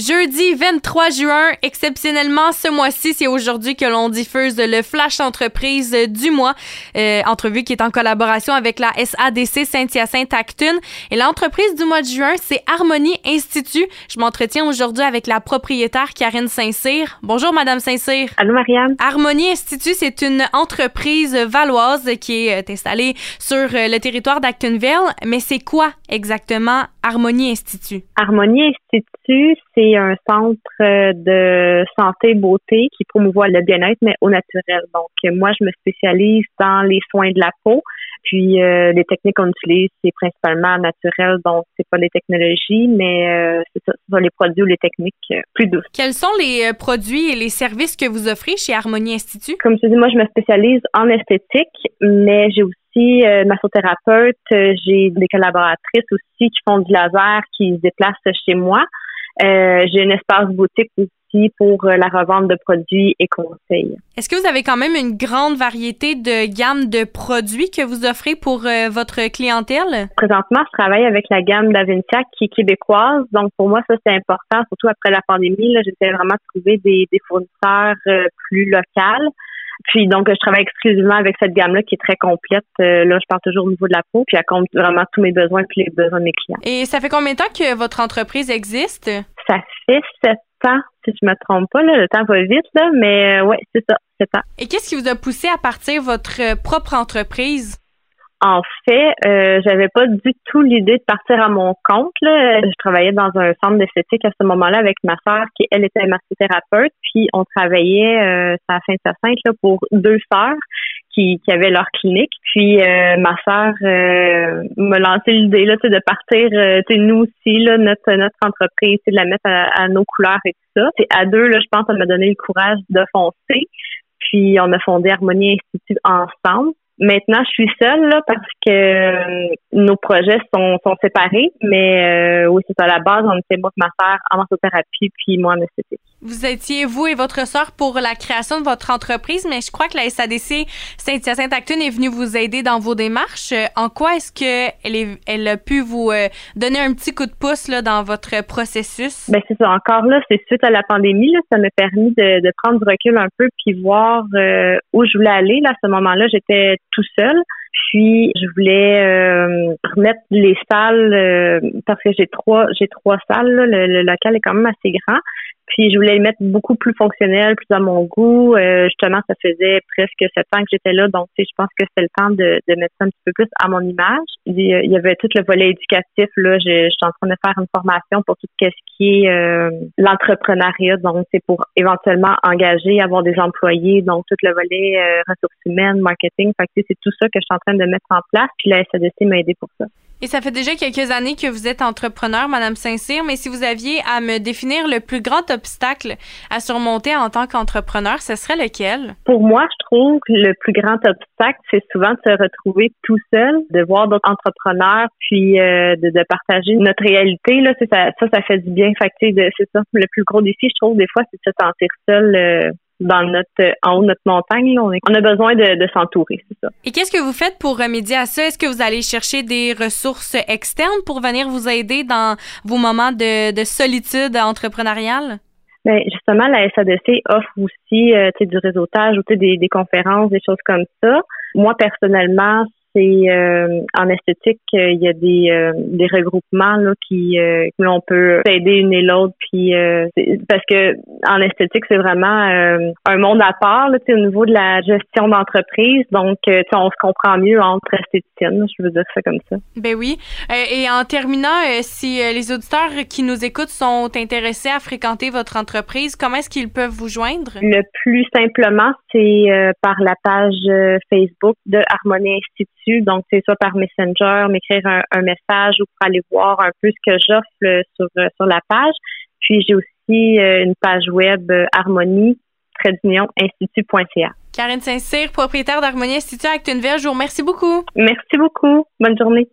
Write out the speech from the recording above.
Jeudi 23 juin, exceptionnellement ce mois-ci, c'est aujourd'hui que l'on diffuse le Flash Entreprise du mois, euh, entrevue qui est en collaboration avec la SADC Saint-Hyacinthe Actune. Et l'entreprise du mois de juin, c'est Harmonie Institut. Je m'entretiens aujourd'hui avec la propriétaire Karine Saint-Cyr. Bonjour Madame Saint-Cyr. Allô Marianne. Harmonie Institut, c'est une entreprise valoise qui est installée sur euh, le territoire d'Actunville. Mais c'est quoi exactement Harmonie Institut? Harmonie Institut, c'est un centre euh, de santé beauté qui promouvoit le bien-être, mais au naturel. Donc, moi, je me spécialise dans les soins de la peau. Puis euh, les techniques qu'on utilise, c'est principalement naturel, donc c'est pas les technologies, mais euh, c'est ça, les produits ou les techniques plus douces. Quels sont les produits et les services que vous offrez chez Harmonie Institut? Comme je dis, moi, je me spécialise en esthétique, mais j'ai aussi euh, massothérapeute, j'ai des collaboratrices aussi qui font du laser, qui se déplacent chez moi. Euh, j'ai un espace boutique aussi pour euh, la revente de produits et conseils. Est-ce que vous avez quand même une grande variété de gamme de produits que vous offrez pour euh, votre clientèle? Présentement, je travaille avec la gamme d'Avencia qui est québécoise. Donc, pour moi, ça, c'est important, surtout après la pandémie. J'essaie vraiment de trouver des, des fournisseurs plus locaux. Puis donc, je travaille exclusivement avec cette gamme-là qui est très complète. Euh, là, je parle toujours au niveau de la peau, puis elle compte vraiment tous mes besoins et les besoins de mes clients. Et ça fait combien de temps que votre entreprise existe? Ça fait sept ans, si je me trompe pas. Là, le temps va vite, là, mais euh, ouais, c'est ça, sept ans. Et qu'est-ce qui vous a poussé à partir votre propre entreprise? En fait, euh, j'avais pas du tout l'idée de partir à mon compte. Je travaillais dans un centre d'esthétique à ce moment-là avec ma sœur qui, elle, était massothérapeute. Puis on travaillait euh, à Saint-Hyacinthe là, pour deux sœurs qui, qui avaient leur clinique. Puis euh, ma sœur euh, me lançait l'idée là, de partir, euh, nous aussi, là, notre, notre entreprise, de la mettre à, nos couleurs et tout ça. C'est à deux, là, je pense, ça m'a donné le courage de foncer. Puis on a fondé Harmonie Institut ensemble. Maintenant, je suis seule là, parce que euh, nos projets sont, sont séparés, mais euh, oui, c'est à la base, on était moi ma sœur en massothérapie, puis moi en esthétique. Vous étiez, vous et votre sœur, pour la création de votre entreprise, mais je crois que la SADC Saint-Hyacinthe-Actune est venue vous aider dans vos démarches. En quoi est-ce qu'elle elle a pu vous euh, donner un petit coup de pouce là, dans votre processus? Ben c'est ça. Encore là, c'est suite à la pandémie. Là, ça m'a permis de, de, prendre du recul un peu puis voir où je voulais aller. Là, à ce moment-là, j'étais tout seul. Puis je voulais euh, remettre les salles euh, parce que j'ai trois j'ai trois salles. Le, local est quand même assez grand. Puis je voulais les mettre beaucoup plus fonctionnel, plus à mon goût. Euh, justement, ça faisait presque sept ans que j'étais là, donc je pense que c'est le temps de, de, mettre ça un petit peu plus à mon image. Il y avait tout le volet éducatif. Là, je, je suis en train de faire une formation pour tout ce qui est l'entrepreneuriat. Donc, c'est pour éventuellement engager, avoir des employés. Donc, tout le volet ressources humaines, marketing. Fait que c'est tout ça que je suis en train de mettre en place. Puis la SADC m'a aidé pour ça. Et ça fait déjà quelques années que vous êtes entrepreneur, Madame Saint-Cyr, mais si vous aviez à me définir le plus grand obstacle à surmonter en tant qu'entrepreneur, ce serait lequel? Pour moi, je trouve que le plus grand obstacle, c'est souvent de se retrouver tout seul, de voir d'autres entrepreneurs, puis euh, de, de, partager notre réalité. Là, ça, ça, fait du bien. Fait c'est ça. Le plus gros défi, je trouve, des fois, c'est de se sentir seul. Euh, dans notre en haut de notre montagne. on, a besoin de, s'entourer, c'est ça. Et qu'est-ce que vous faites pour remédier à ça? Est-ce que vous allez chercher des ressources externes pour venir vous aider dans vos moments de, solitude entrepreneuriale? Bien, justement, la SADC offre aussi euh, du réseautage ou des, des conférences, des choses comme ça. Moi, personnellement, c'est euh, en esthétique, euh, il y a des, euh, des regroupements là, qui où l'on peut aider une et l'autre. Puis parce que en esthétique, c'est vraiment un monde à part là, au niveau de la gestion d'entreprise. Donc, on se comprend mieux entre esthéticiennes. Je veux dire ça comme ça. Ben oui. et en terminant, si les auditeurs qui nous écoutent sont intéressés à fréquenter votre entreprise, comment est-ce qu'ils peuvent vous joindre? Le plus simplement, c'est par la page Facebook de Harmonie Institut donc, c'est soit par Messenger, m'écrire un, message ou pour aller voir un peu ce que j'offre euh, sur, euh, sur la page. Puis, j'ai aussi euh, une page web harmonie institut.ca. Karine Saint-Cyr, propriétaire d'Harmonie Institut Actonville, je vous remercie beaucoup. Merci beaucoup. Bonne journée.